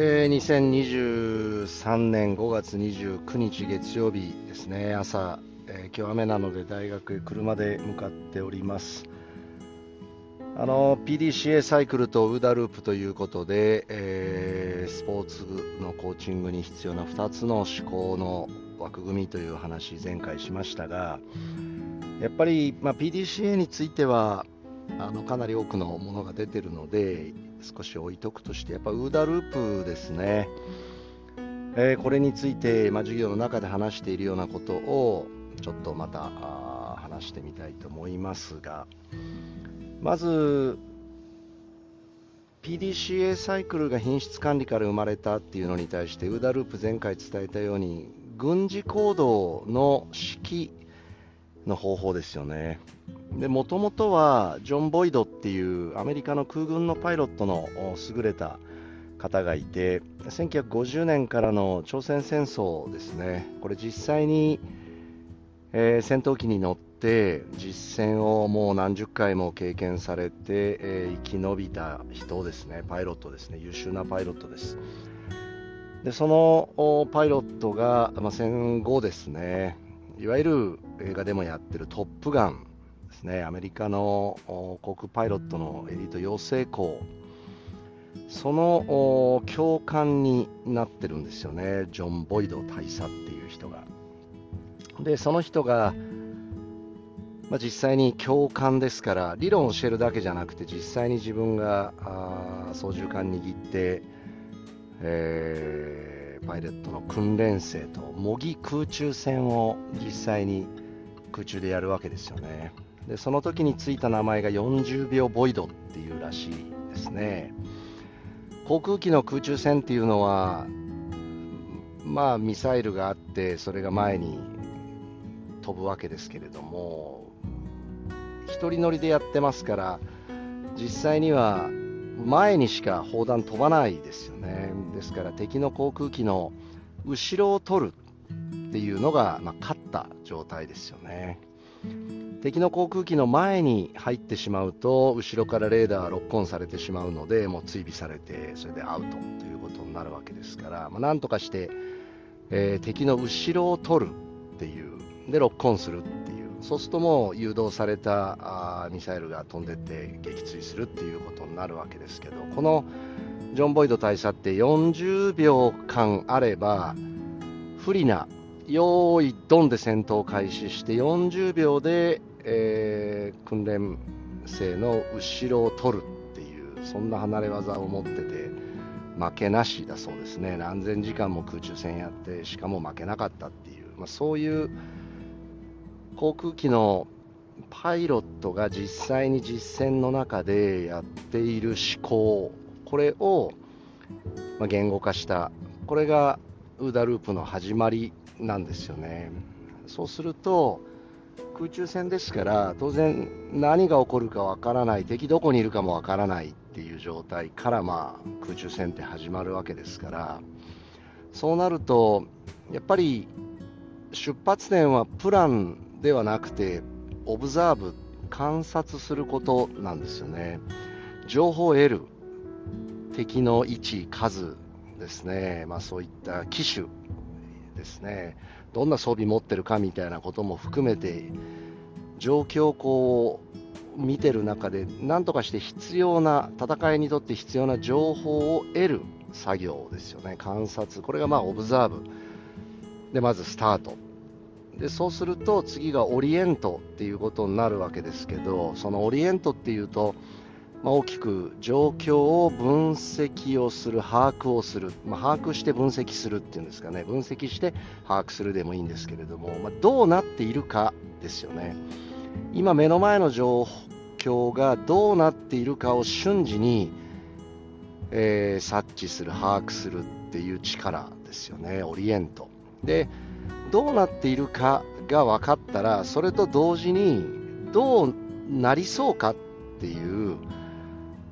えー、2023年5月29日月曜日ですね、朝、えー、今日雨なので大学へ車で向かっております。あの PDCA サイクルとウーダループということで、えー、スポーツのコーチングに必要な2つの思考の枠組みという話前回しましたがやっぱり、まあ、PDCA についてはあのかなり多くのものが出てるので少し置いとくとしてやっぱウーダループですね、えー、これについて、ま、授業の中で話しているようなことをちょっとまた話してみたいと思いますが。まず PDCA サイクルが品質管理から生まれたっていうのに対してウーダループ前回伝えたように軍事行動の指揮の方法ですよね。で、もともとはジョン・ボイドっていうアメリカの空軍のパイロットの優れた方がいて、1950年からの朝鮮戦争ですね、これ実際に、えー、戦闘機に乗って実戦をもう何十回も経験されて、えー、生き延びた人ですね、パイロットですね、優秀なパイロットです。でそのパイロットが、まあ、戦後ですね、いわゆる映画でもやってるトップガンですね、アメリカの航空パイロットのエリート養成校、その教官になってるんですよね、ジョン・ボイド大佐っていう人が。で、その人が、まあ、実際に教官ですから、理論を教えるだけじゃなくて、実際に自分が操縦桿握って、えーパイレットの訓練生と模擬空中戦を実際に空中でやるわけですよね。でその時についた名前が40秒ボイドっていうらしいですね。航空機の空中戦っていうのはまあミサイルがあってそれが前に飛ぶわけですけれども1人乗りでやってますから実際には前にしか砲弾飛ばないですよね。ですから敵の航空機の後ろを取るっていうのが、まあ、勝った状態ですよね。敵の航空機の前に入ってしまうと後ろからレーダーロックオンされてしまうのでもう追尾されてそれでアウトということになるわけですから、まあ、なんとかして、えー、敵の後ろを取るっていうでロックオンするっそうするともう誘導されたあミサイルが飛んでって撃墜するっていうことになるわけですけどこのジョン・ボイド大佐って40秒間あれば不利な用意ドンで戦闘開始して40秒で、えー、訓練生の後ろを取るっていうそんな離れ技を持ってて負けなしだそうですね。何千時間も空中戦やってしかも負けなかったっていう、まあ、そういう航空機のパイロットが実際に実戦の中でやっている思考これを言語化した。これがウーダループの始まりなんですよね。そうすると空中戦ですから当然何が起こるかわからない敵どこにいるかもわからないっていう状態からまあ空中戦って始まるわけですから。そうなるとやっぱり出発点はプランではなくて、オブザーブ、観察することなんですよね。情報を得る、敵の位置、数ですね、まあ、そういった機種ですね、どんな装備持ってるかみたいなことも含めて、状況をこう見てる中で、なんとかして必要な、戦いにとって必要な情報を得る作業ですよね、観察、これがまあオブザーブでまずスタート。でそうすると次がオリエントっていうことになるわけですけどそのオリエントっていうと、まあ、大きく状況を分析をする把握をする、まあ、把握して分析するっていうんですかね。分析して把握するでもいいんですけれども、まあ、どうなっているかですよね。今目の前の状況がどうなっているかを瞬時に、えー、察知する把握するっていう力ですよね。オリエント。でどうなっているかが分かったらそれと同時にどうなりそうかっていう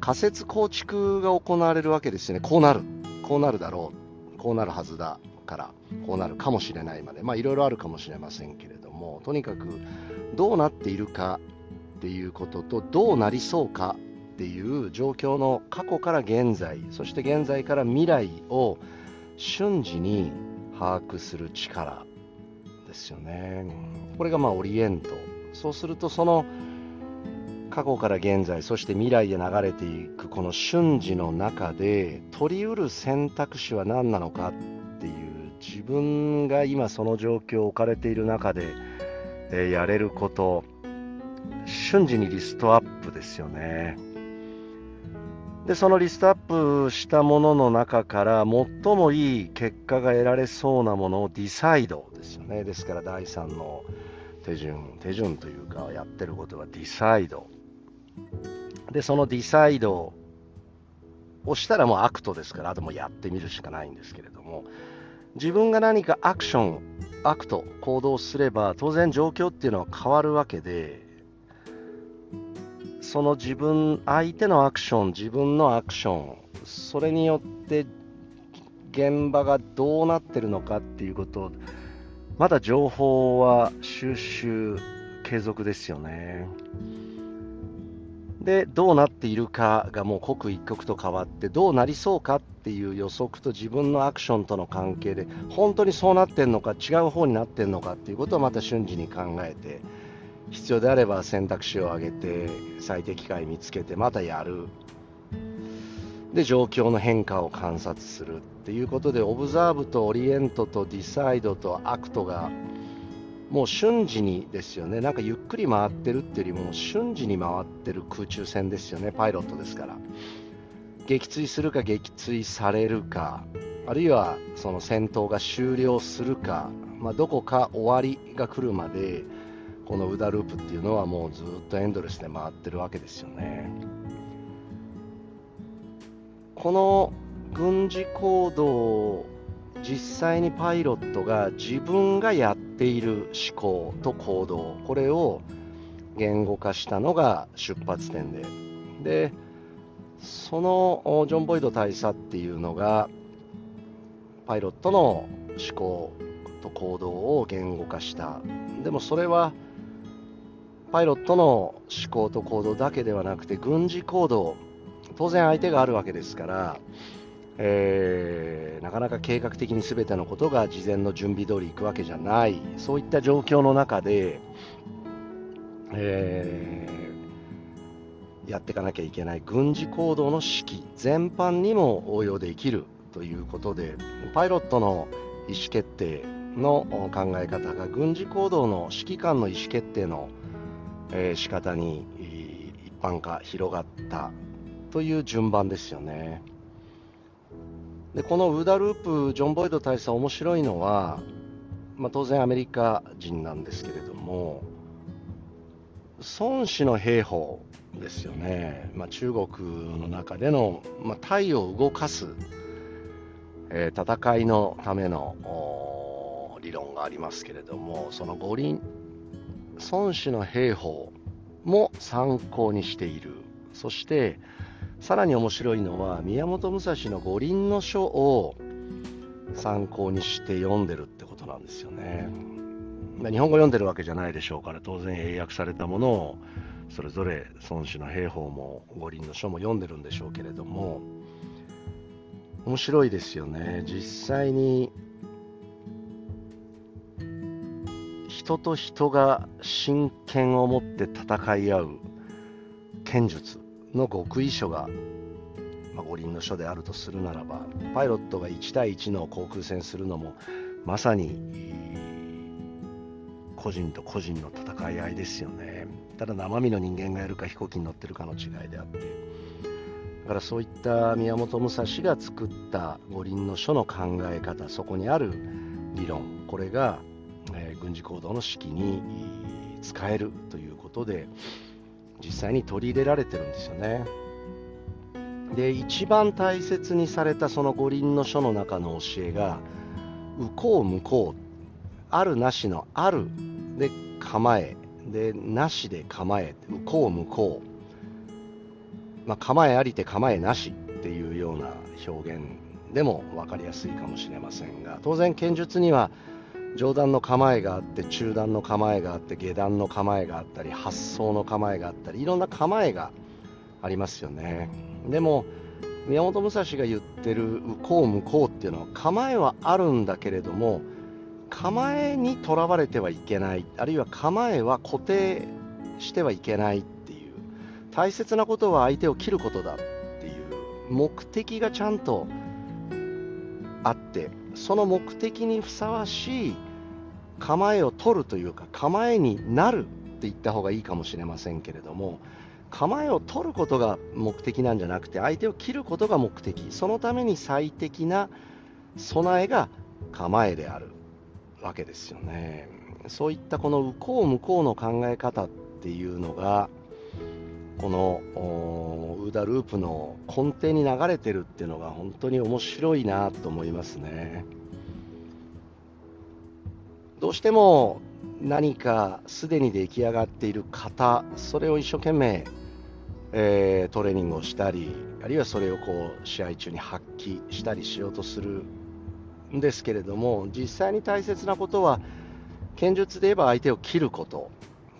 仮説構築が行われるわけですよね。こうなる。こうなるだろう。こうなるはずだからこうなるかもしれないまで。まあいろいろあるかもしれませんけれどもとにかくどうなっているかっていうこととどうなりそうかっっていう状況の過去から現在そして現在から未来を瞬時に把握する力。ですよね。これがまあオリエント。そうするとその過去から現在そして未来へ流れていくこの瞬時の中で取り得る選択肢は何なのかっていう自分が今その状況を置かれている中で、え、やれること。瞬時にリストアップですよね。でそのリストアップしたものの中から最もいい結果が得られそうなものを decide ですよね。ですから第3の手順手順というかやってることは decide。でその decide をしたらもう act ですからあともやってみるしかないんですけれども。自分が何かアクション act 行動すれば当然状況っていうのは変わるわけでその自分、相手のアクション、自分のアクション、それによって現場がどうなってるのかっていうことを、まだ情報は収集継続ですよね。で、どうなっているかがもう刻一刻と変わって、どうなりそうかっていう予測と自分のアクションとの関係で、本当にそうなってんのか、違う方になってんのかっていうことをまた瞬時に考えて、必要であれば選択肢を上げて最適解見つけてまたやる。で状況の変化を観察するっていうことで observe と orient と decide と act がもう瞬時にですよね。なんかゆっくり回ってるっていうよりも瞬時に回ってる空中戦ですよね。パイロットですから。撃墜するか撃墜されるかあるいはその戦闘が終了するか、まあ、どこか終わりが来るまでこのウダループっていうのはもうずっとエンドレスで回ってるわけですよね。この軍事行動を実際にパイロットが自分がやっている思考と行動これを言語化したのが出発点ででそのジョン・ボイド大佐っていうのがパイロットの思考と行動を言語化したでもそれはパイロットの思考と行動だけではなくて軍事行動当然相手があるわけですから、えー、なかなか計画的に全てのことが事前の準備通りいくわけじゃない。そういった状況の中で、えー、やっていかなきゃいけない。軍事行動の指揮全般にも応用できるということでパイロットの意思決定の考え方が軍事行動の指揮官の意思決定のえー、仕方に一般化広がったという順番ですよね。でこのウーダループジョン・ボイド大佐面白いのは、まあ、当然アメリカ人なんですけれども孫子の兵法ですよね、まあ、中国の中での、まあ、体を動かす、えー、戦いのための理論がありますけれどもその五輪孫子の兵法も参考にしている。そしてさらに面白いのは宮本武蔵の五輪の書を参考にして読んでるってことなんですよね。日本語読んでるわけじゃないでしょうから当然英訳されたものをそれぞれ孫子の兵法も五輪の書も読んでるんでしょうけれども面白いですよね。実際に人と人が真剣を持って戦い合う剣術の極意書が、まあ、五輪の書であるとするならばパイロットが1対1の航空戦するのもまさに個人と個人の戦い合いですよね。ただ生身の人間がやるか飛行機に乗ってるかの違いであって。だからそういった宮本武蔵が作った五輪の書の考え方そこにある理論これが軍事行動の指揮に使えるということで実際に取り入れられてるんですよね。で一番大切にされたその五輪の書の中の教えが右向向こうあるなしのあるで構えでなしで構え右向向こう、まあ、構えありて構えなしっていうような表現でも分かりやすいかもしれませんが当然剣術には上段の構えがあって中段の構えがあって下段の構えがあったり発想の構えがあったりいろんな構えがありますよね。でも宮本武蔵が言ってる「こう向こう」っていうのは構えはあるんだけれども構えにとらわれてはいけないあるいは構えは固定してはいけないっていう大切なことは相手を切ることだっていう目的がちゃんとあってその目的にふさわしい構えを取るというか構えになるって言った方がいいかもしれませんけれども構えを取ることが目的なんじゃなくて相手を切ることが目的そのために最適な備えが構えであるわけですよね。そういったこの右向向こうの考え方っていうのがこのウーダループの根底に流れてるっていうのが本当に面白いなと思いますね。どうしても何かすでに出来上がっている型それを一生懸命、えー、トレーニングをしたりあるいはそれをこう試合中に発揮したりしようとするんですけれども実際に大切なことは剣術で言えば相手を切ること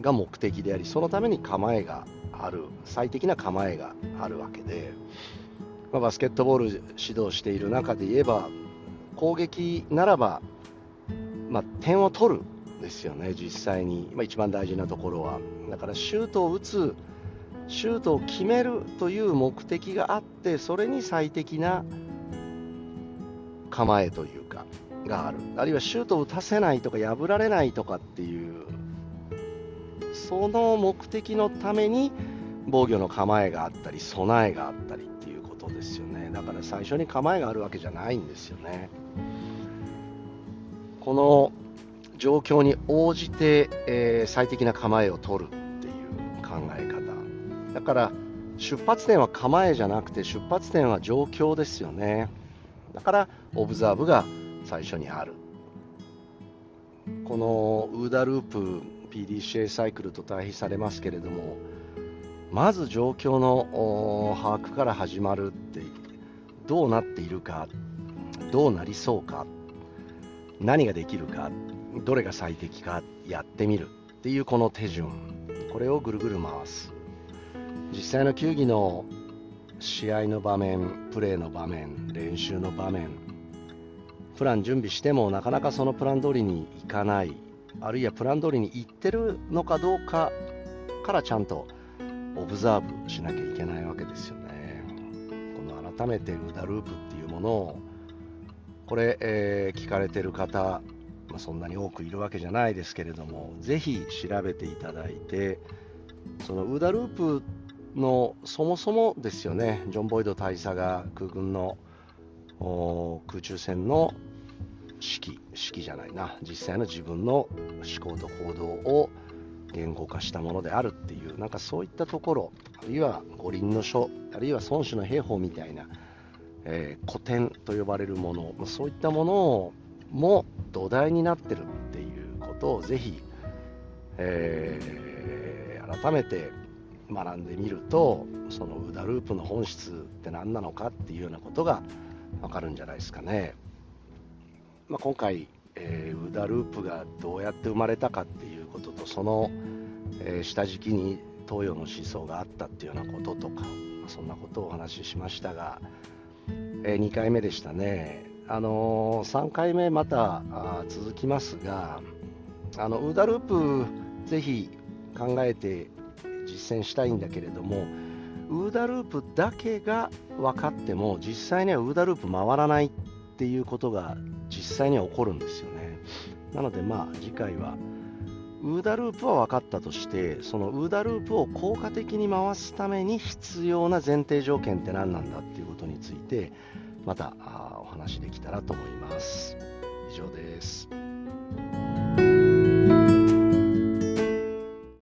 が目的でありそのために構えがある最適な構えがあるわけで、まあ、バスケットボール指導している中で言えば攻撃ならば、まあ、点を取るですよね実際に、まあ、一番大事なところは。だからシュートを打つシュートを決めるという目的があってそれに最適な構えというかがある。あるいはシュートを打たせないとか破られないとかっていうその目的のために防御の構えがあったり備えがあったりっていうことですよね。だから最初に構えがあるわけじゃないんですよね。この状況に応じて、えー、最適な構えを取るっていう考え方。だから出発点は構えじゃなくて出発点は状況ですよね。だからオブザーブが最初にある。このウーダループ PDCA サイクルと対比されますけれどもまず状況の把握から始まるってどうなっているかどうなりそうか何ができるかどれが最適かやってみるっていうこの手順これをぐるぐる回す。実際の球技の試合の場面プレーの場面練習の場面プラン準備してもなかなかそのプラン通りにいかない。あるいはプラン通りに行ってるのかどうかからちゃんとオブザーブしなきゃいけないわけですよね。この改めてウダループっていうものをこれ、えー、聞かれてる方、まあ、そんなに多くいるわけじゃないですけれどもぜひ調べていただいてそのウダループのそもそもですよね。ジョン・ボイド大佐が空軍の空中戦の指揮指揮じゃないな実際の自分の思考と行動を言語化したものであるっていうなんかそういったところあるいは五輪の書あるいは孫子の兵法みたいな、えー、古典と呼ばれるものそういったものをも土台になってるっていうことをぜひ、えー、改めて学んでみるとそのウダループの本質って何なのかっていうようなことが分かるんじゃないですかね。まあ、今回、えー、ウダループがどうやって生まれたかっていうこととその、えー、下敷きに東洋の思想があったっていうようなこととか、まあ、そんなことをお話ししましたが、えー、2回目でしたね。あのー、3回目また続きますがあのウーダループぜひ考えて実践したいんだけれどもウーダループだけが分かっても実際にはウーダループ回らないっていうことが実際には起こるんですよね。なのでまあ次回はウーダループは分かったとしてそのウーダループを効果的に回すために必要な前提条件って何なんだっていうことについてまたお話できたらと思います。以上です。